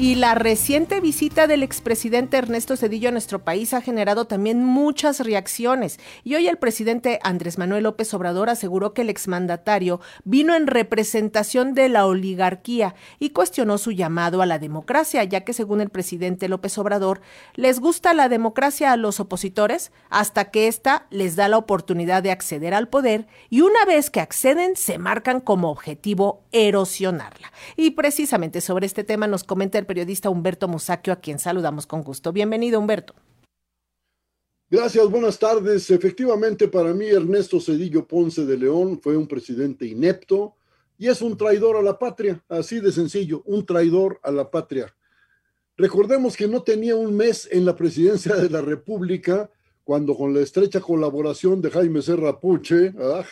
Y la reciente visita del expresidente Ernesto Cedillo a nuestro país ha generado también muchas reacciones. Y hoy el presidente Andrés Manuel López Obrador aseguró que el exmandatario vino en representación de la oligarquía y cuestionó su llamado a la democracia, ya que según el presidente López Obrador, les gusta la democracia a los opositores hasta que ésta les da la oportunidad de acceder al poder y una vez que acceden se marcan como objetivo erosionarla. Y precisamente sobre este tema nos comenta el periodista Humberto Musacchio, a quien saludamos con gusto. Bienvenido, Humberto. Gracias, buenas tardes. Efectivamente, para mí Ernesto Cedillo Ponce de León fue un presidente inepto y es un traidor a la patria, así de sencillo, un traidor a la patria. Recordemos que no tenía un mes en la presidencia de la República cuando con la estrecha colaboración de Jaime Serra Puche, ah,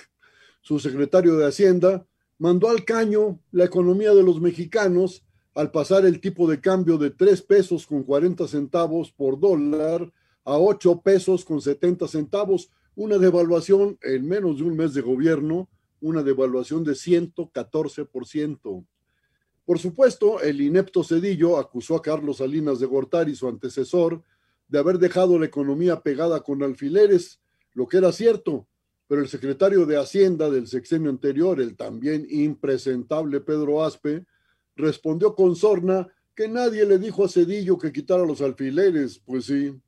su secretario de Hacienda, mandó al caño la economía de los mexicanos al pasar el tipo de cambio de 3 pesos con 40 centavos por dólar a 8 pesos con 70 centavos, una devaluación en menos de un mes de gobierno, una devaluación de 114%. Por supuesto, el inepto Cedillo acusó a Carlos Salinas de Gortari, su antecesor, de haber dejado la economía pegada con alfileres, lo que era cierto, pero el secretario de Hacienda del sexenio anterior, el también impresentable Pedro Aspe, respondió con sorna que nadie le dijo a Cedillo que quitara los alfileres, pues sí.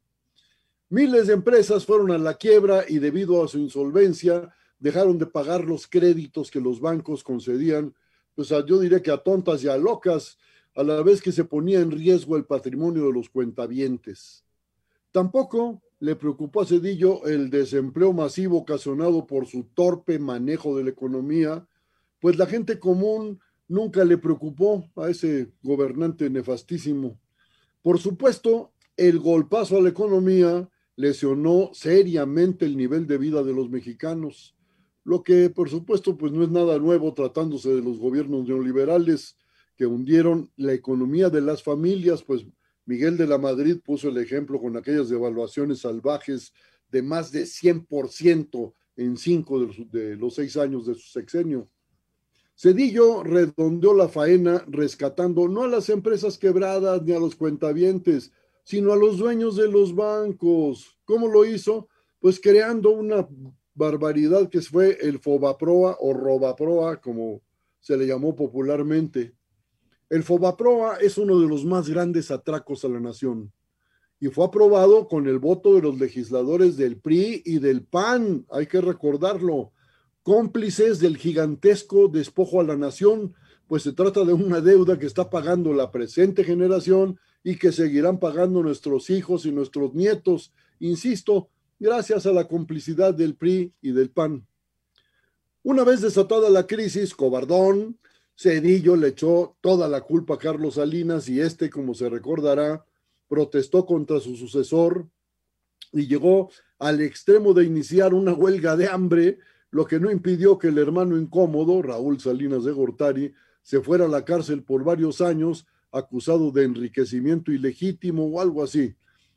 Miles de empresas fueron a la quiebra y debido a su insolvencia dejaron de pagar los créditos que los bancos concedían, pues yo diré que a tontas y a locas, a la vez que se ponía en riesgo el patrimonio de los cuentavientes. Tampoco le preocupó a Cedillo el desempleo masivo ocasionado por su torpe manejo de la economía, pues la gente común nunca le preocupó a ese gobernante nefastísimo. Por supuesto, el golpazo a la economía lesionó seriamente el nivel de vida de los mexicanos, lo que por supuesto pues no es nada nuevo tratándose de los gobiernos neoliberales que hundieron la economía de las familias, pues Miguel de la Madrid puso el ejemplo con aquellas devaluaciones salvajes de más de 100% en cinco de los seis años de su sexenio. Cedillo redondeó la faena rescatando no a las empresas quebradas ni a los cuentavientes, sino a los dueños de los bancos. ¿Cómo lo hizo? Pues creando una barbaridad que fue el Fobaproa o Robaproa, como se le llamó popularmente. El Fobaproa es uno de los más grandes atracos a la nación y fue aprobado con el voto de los legisladores del PRI y del PAN, hay que recordarlo cómplices del gigantesco despojo a la nación, pues se trata de una deuda que está pagando la presente generación y que seguirán pagando nuestros hijos y nuestros nietos, insisto, gracias a la complicidad del PRI y del PAN. Una vez desatada la crisis, Cobardón, Cedillo le echó toda la culpa a Carlos Salinas y este, como se recordará, protestó contra su sucesor y llegó al extremo de iniciar una huelga de hambre lo que no impidió que el hermano incómodo, Raúl Salinas de Gortari, se fuera a la cárcel por varios años acusado de enriquecimiento ilegítimo o algo así.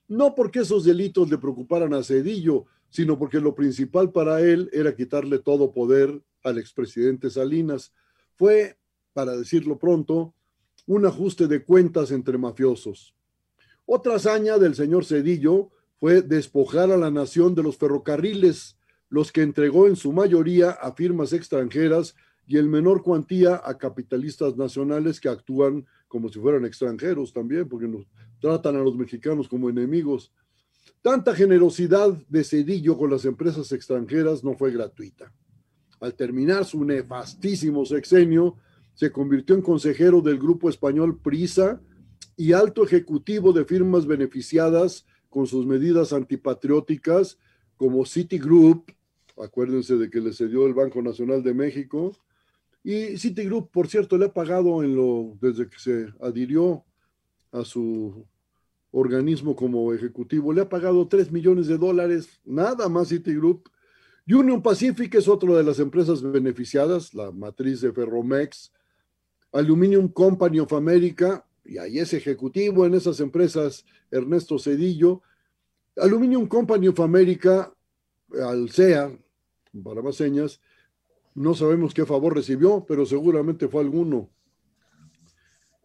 No porque esos delitos le preocuparan a Cedillo, sino porque lo principal para él era quitarle todo poder al expresidente Salinas. Fue, para decirlo pronto, un ajuste de cuentas entre mafiosos. Otra hazaña del señor Cedillo fue despojar a la nación de los ferrocarriles, los que entregó en su mayoría a firmas extranjeras y en menor cuantía a capitalistas nacionales que actúan como si fueran extranjeros también, porque nos tratan a los mexicanos como enemigos. Tanta generosidad de Cedillo con las empresas extranjeras no fue gratuita. Al terminar su nefastísimo sexenio, se convirtió en consejero del grupo español Prisa y alto ejecutivo de firmas beneficiadas con sus medidas antipatrióticas como Citigroup, Acuérdense de que le cedió el Banco Nacional de México. Y Citigroup, por cierto, le ha pagado en lo, desde que se adhirió a su organismo como ejecutivo, le ha pagado 3 millones de dólares, nada más Citigroup. Union Pacific es otra de las empresas beneficiadas, la matriz de Ferromex. Aluminium Company of America, y ahí es ejecutivo en esas empresas Ernesto Cedillo, Aluminium Company of America, al CEA, para más señas, no sabemos qué favor recibió, pero seguramente fue alguno.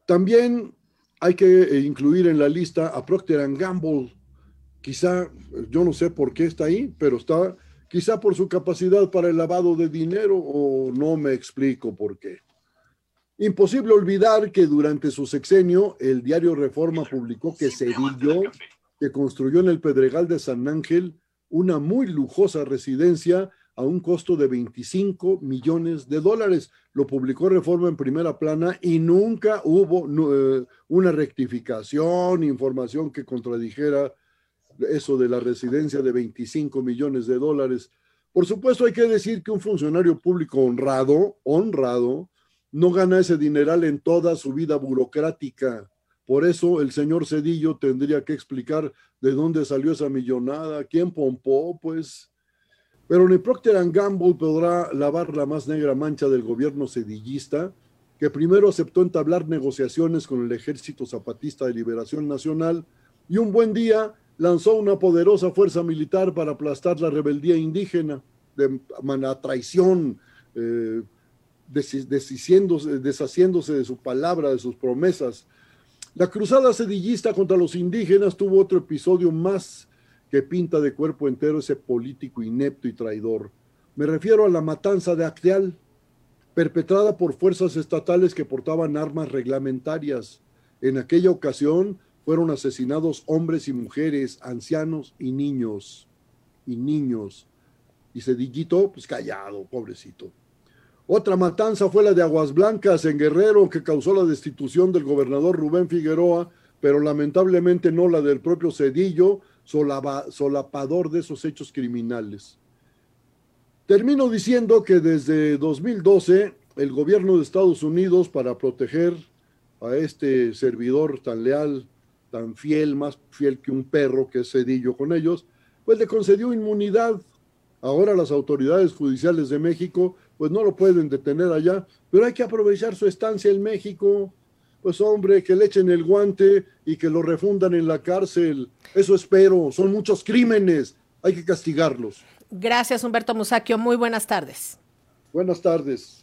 También hay que eh, incluir en la lista a Procter Gamble. Quizá, yo no sé por qué está ahí, pero está quizá por su capacidad para el lavado de dinero o no me explico por qué. Imposible olvidar que durante su sexenio el diario Reforma publicó que Cedillo, que construyó en el Pedregal de San Ángel una muy lujosa residencia a un costo de 25 millones de dólares. Lo publicó Reforma en primera plana y nunca hubo eh, una rectificación, información que contradijera eso de la residencia de 25 millones de dólares. Por supuesto, hay que decir que un funcionario público honrado, honrado, no gana ese dineral en toda su vida burocrática. Por eso el señor Cedillo tendría que explicar de dónde salió esa millonada, quién pompó, pues pero ni Procter Gamble podrá lavar la más negra mancha del gobierno sedillista, que primero aceptó entablar negociaciones con el Ejército Zapatista de Liberación Nacional y un buen día lanzó una poderosa fuerza militar para aplastar la rebeldía indígena de manera traición, eh, deshaciéndose de su palabra, de sus promesas. La cruzada sedillista contra los indígenas tuvo otro episodio más que pinta de cuerpo entero ese político inepto y traidor. Me refiero a la matanza de Acteal, perpetrada por fuerzas estatales que portaban armas reglamentarias. En aquella ocasión fueron asesinados hombres y mujeres, ancianos y niños. Y niños. Y Cedillito, pues callado, pobrecito. Otra matanza fue la de Aguas Blancas en Guerrero, que causó la destitución del gobernador Rubén Figueroa, pero lamentablemente no la del propio Cedillo, solapador de esos hechos criminales. Termino diciendo que desde 2012 el gobierno de Estados Unidos, para proteger a este servidor tan leal, tan fiel, más fiel que un perro que es Cedillo con ellos, pues le concedió inmunidad. Ahora las autoridades judiciales de México pues no lo pueden detener allá, pero hay que aprovechar su estancia en México pues hombre, que le echen el guante y que lo refundan en la cárcel. Eso espero, son muchos crímenes, hay que castigarlos. Gracias, Humberto Musaquio. Muy buenas tardes. Buenas tardes.